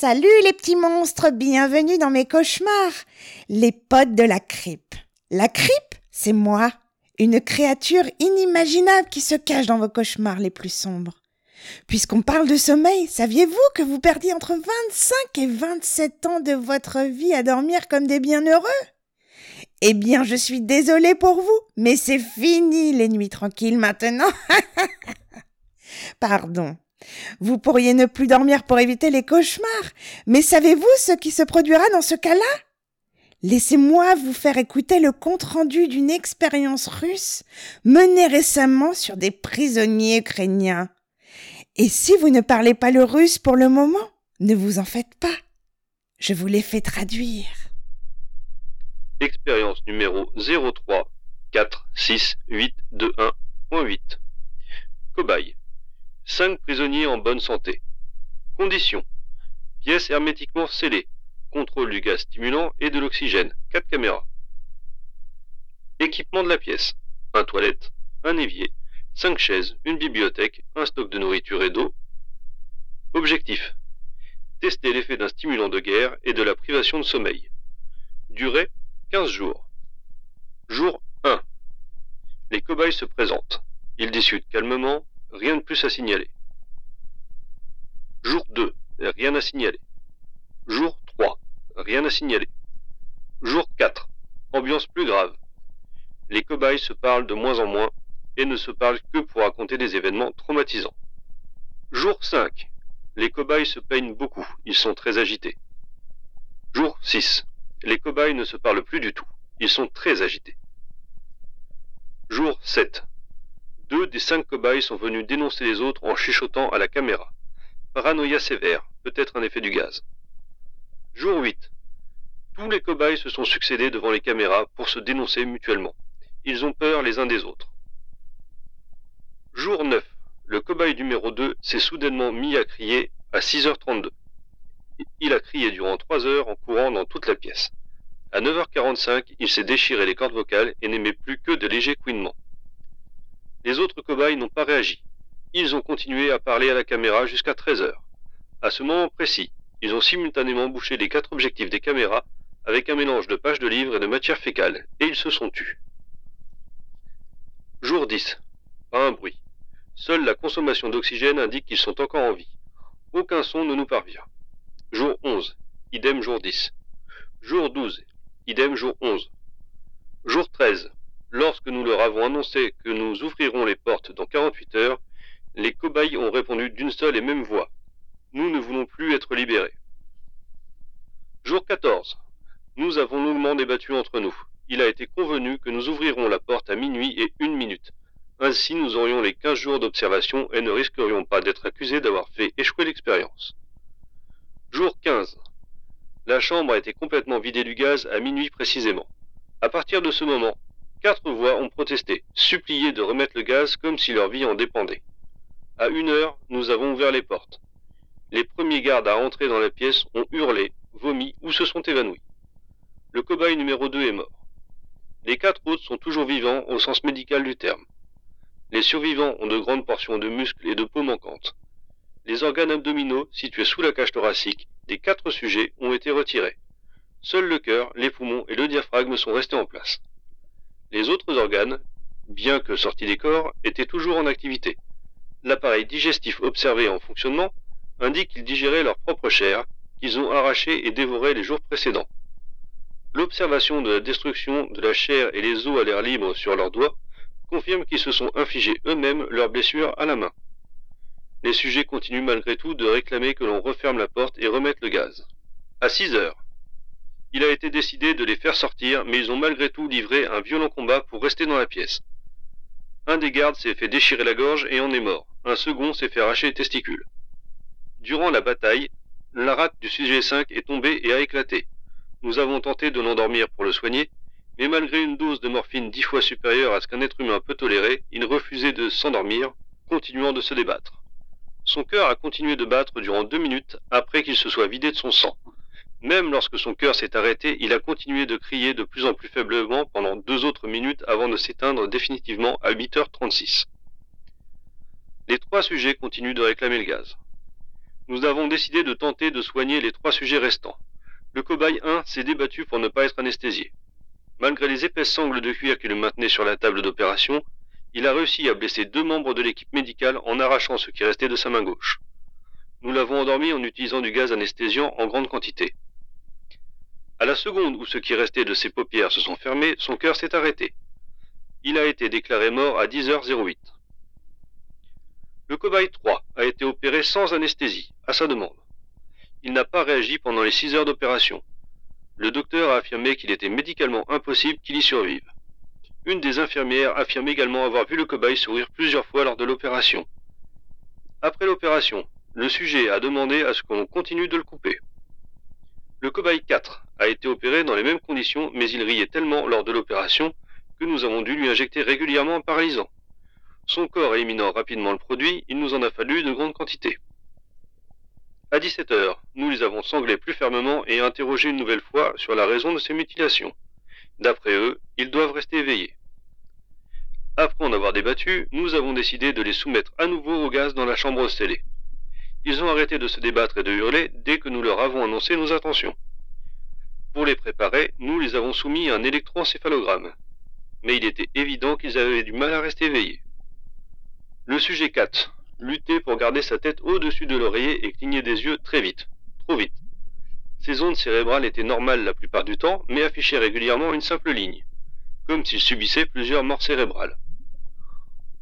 Salut les petits monstres, bienvenue dans mes cauchemars, les potes de la cripe. La cripe, c'est moi, une créature inimaginable qui se cache dans vos cauchemars les plus sombres. Puisqu'on parle de sommeil, saviez-vous que vous perdiez entre 25 et 27 ans de votre vie à dormir comme des bienheureux? Eh bien, je suis désolée pour vous, mais c'est fini les nuits tranquilles maintenant. Pardon. Vous pourriez ne plus dormir pour éviter les cauchemars, mais savez-vous ce qui se produira dans ce cas-là? Laissez-moi vous faire écouter le compte-rendu d'une expérience russe menée récemment sur des prisonniers ukrainiens. Et si vous ne parlez pas le russe pour le moment, ne vous en faites pas. Je vous l'ai fait traduire. Expérience numéro 03 4 6 8 2 1.8 Cobaye. 5 prisonniers en bonne santé. Conditions. Pièce hermétiquement scellée. Contrôle du gaz stimulant et de l'oxygène. 4 caméras. Équipement de la pièce. Un toilette, un évier, 5 chaises, une bibliothèque, un stock de nourriture et d'eau. Objectif. Tester l'effet d'un stimulant de guerre et de la privation de sommeil. Durée 15 jours. Jour 1. Les cobayes se présentent. Ils discutent calmement, rien de plus à signaler. Jour 2, rien à signaler. Jour 3, rien à signaler. Jour 4, ambiance plus grave. Les cobayes se parlent de moins en moins et ne se parlent que pour raconter des événements traumatisants. Jour 5, les cobayes se peignent beaucoup, ils sont très agités. Jour 6, les cobayes ne se parlent plus du tout, ils sont très agités. Jour 7, deux des cinq cobayes sont venus dénoncer les autres en chuchotant à la caméra. Paranoïa sévère, peut-être un effet du gaz. Jour 8. Tous les cobayes se sont succédés devant les caméras pour se dénoncer mutuellement. Ils ont peur les uns des autres. Jour 9. Le cobaye numéro 2 s'est soudainement mis à crier à 6h32. Il a crié durant 3 heures en courant dans toute la pièce. À 9h45, il s'est déchiré les cordes vocales et n'aimait plus que de légers couinements. Les autres cobayes n'ont pas réagi. Ils ont continué à parler à la caméra jusqu'à 13 heures. À ce moment précis, ils ont simultanément bouché les quatre objectifs des caméras avec un mélange de pages de livres et de matière fécale, et ils se sont tus. Jour 10. Pas un bruit. Seule la consommation d'oxygène indique qu'ils sont encore en vie. Aucun son ne nous parvient. Jour 11. Idem jour 10. Jour 12. Idem jour 11. Jour 13. Lorsque nous leur avons annoncé que nous ouvrirons les portes dans 48 heures, les cobayes ont répondu d'une seule et même voix. Nous ne voulons plus être libérés. Jour 14. Nous avons longuement débattu entre nous. Il a été convenu que nous ouvrirons la porte à minuit et une minute. Ainsi, nous aurions les 15 jours d'observation et ne risquerions pas d'être accusés d'avoir fait échouer l'expérience. Jour 15. La chambre a été complètement vidée du gaz à minuit précisément. À partir de ce moment, Quatre voix ont protesté, supplié de remettre le gaz comme si leur vie en dépendait. À une heure, nous avons ouvert les portes. Les premiers gardes à entrer dans la pièce ont hurlé, vomi ou se sont évanouis. Le cobaye numéro 2 est mort. Les quatre autres sont toujours vivants au sens médical du terme. Les survivants ont de grandes portions de muscles et de peau manquantes. Les organes abdominaux situés sous la cage thoracique des quatre sujets ont été retirés. Seuls le cœur, les poumons et le diaphragme sont restés en place. Les autres organes, bien que sortis des corps, étaient toujours en activité. L'appareil digestif observé en fonctionnement indique qu'ils digéraient leur propre chair, qu'ils ont arrachée et dévorée les jours précédents. L'observation de la destruction de la chair et les os à l'air libre sur leurs doigts confirme qu'ils se sont infligés eux-mêmes leurs blessures à la main. Les sujets continuent malgré tout de réclamer que l'on referme la porte et remette le gaz. À 6 heures, il a été décidé de les faire sortir, mais ils ont malgré tout livré un violent combat pour rester dans la pièce. Un des gardes s'est fait déchirer la gorge et en est mort. Un second s'est fait arracher les testicules. Durant la bataille, la rate du sujet 5 est tombée et a éclaté. Nous avons tenté de l'endormir pour le soigner, mais malgré une dose de morphine dix fois supérieure à ce qu'un être humain peut tolérer, il refusait de s'endormir, continuant de se débattre. Son cœur a continué de battre durant deux minutes après qu'il se soit vidé de son sang. Même lorsque son cœur s'est arrêté, il a continué de crier de plus en plus faiblement pendant deux autres minutes avant de s'éteindre définitivement à 8h36. Les trois sujets continuent de réclamer le gaz. nous avons décidé de tenter de soigner les trois sujets restants. Le cobaye 1 s'est débattu pour ne pas être anesthésié. Malgré les épaisses sangles de cuir qui le maintenaient sur la table d'opération, il a réussi à blesser deux membres de l'équipe médicale en arrachant ce qui restait de sa main gauche. Nous l'avons endormi en utilisant du gaz anesthésiant en grande quantité. À la seconde où ce qui restait de ses paupières se sont fermées, son cœur s'est arrêté. Il a été déclaré mort à 10h08. Le cobaye 3 a été opéré sans anesthésie, à sa demande. Il n'a pas réagi pendant les 6 heures d'opération. Le docteur a affirmé qu'il était médicalement impossible qu'il y survive. Une des infirmières affirme également avoir vu le cobaye sourire plusieurs fois lors de l'opération. Après l'opération, le sujet a demandé à ce qu'on continue de le couper. Le cobaye 4 a été opéré dans les mêmes conditions, mais il riait tellement lors de l'opération que nous avons dû lui injecter régulièrement un paralysant. Son corps éliminant rapidement le produit, il nous en a fallu de grandes quantités. À 17 heures, nous les avons sanglés plus fermement et interrogés une nouvelle fois sur la raison de ces mutilations. D'après eux, ils doivent rester éveillés. Après en avoir débattu, nous avons décidé de les soumettre à nouveau au gaz dans la chambre scellée. Ils ont arrêté de se débattre et de hurler dès que nous leur avons annoncé nos intentions. Pour les préparer, nous les avons soumis à un électroencéphalogramme. Mais il était évident qu'ils avaient du mal à rester éveillés. Le sujet 4. Lutter pour garder sa tête au-dessus de l'oreiller et cligner des yeux très vite. Trop vite. Ses ondes cérébrales étaient normales la plupart du temps, mais affichaient régulièrement une simple ligne, comme s'il subissait plusieurs morts cérébrales.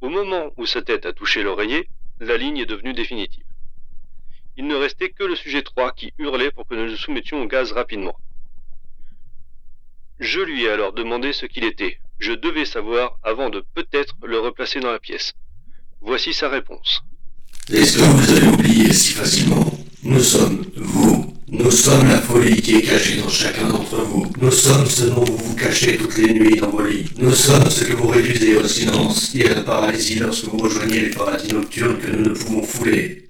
Au moment où sa tête a touché l'oreiller, la ligne est devenue définitive. Il ne restait que le sujet 3 qui hurlait pour que nous le soumettions au gaz rapidement. Je lui ai alors demandé ce qu'il était. Je devais savoir avant de peut-être le replacer dans la pièce. Voici sa réponse. Est-ce que vous avez oublié si facilement? Nous sommes vous. Nous sommes la folie qui est cachée dans chacun d'entre vous. Nous sommes ce dont vous vous cachez toutes les nuits dans vos lits. Nous sommes ce que vous réduisez au silence et à la paralysie lorsque vous rejoignez les paradis nocturnes que nous ne pouvons fouler.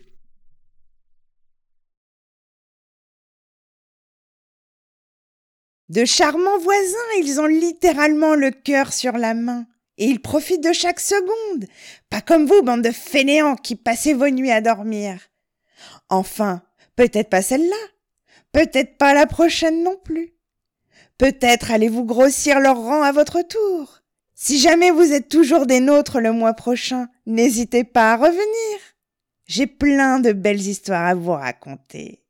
De charmants voisins, ils ont littéralement le cœur sur la main. Et ils profitent de chaque seconde. Pas comme vous, bande de fainéants qui passez vos nuits à dormir. Enfin, peut-être pas celle-là. Peut-être pas la prochaine non plus. Peut-être allez-vous grossir leur rang à votre tour. Si jamais vous êtes toujours des nôtres le mois prochain, n'hésitez pas à revenir. J'ai plein de belles histoires à vous raconter.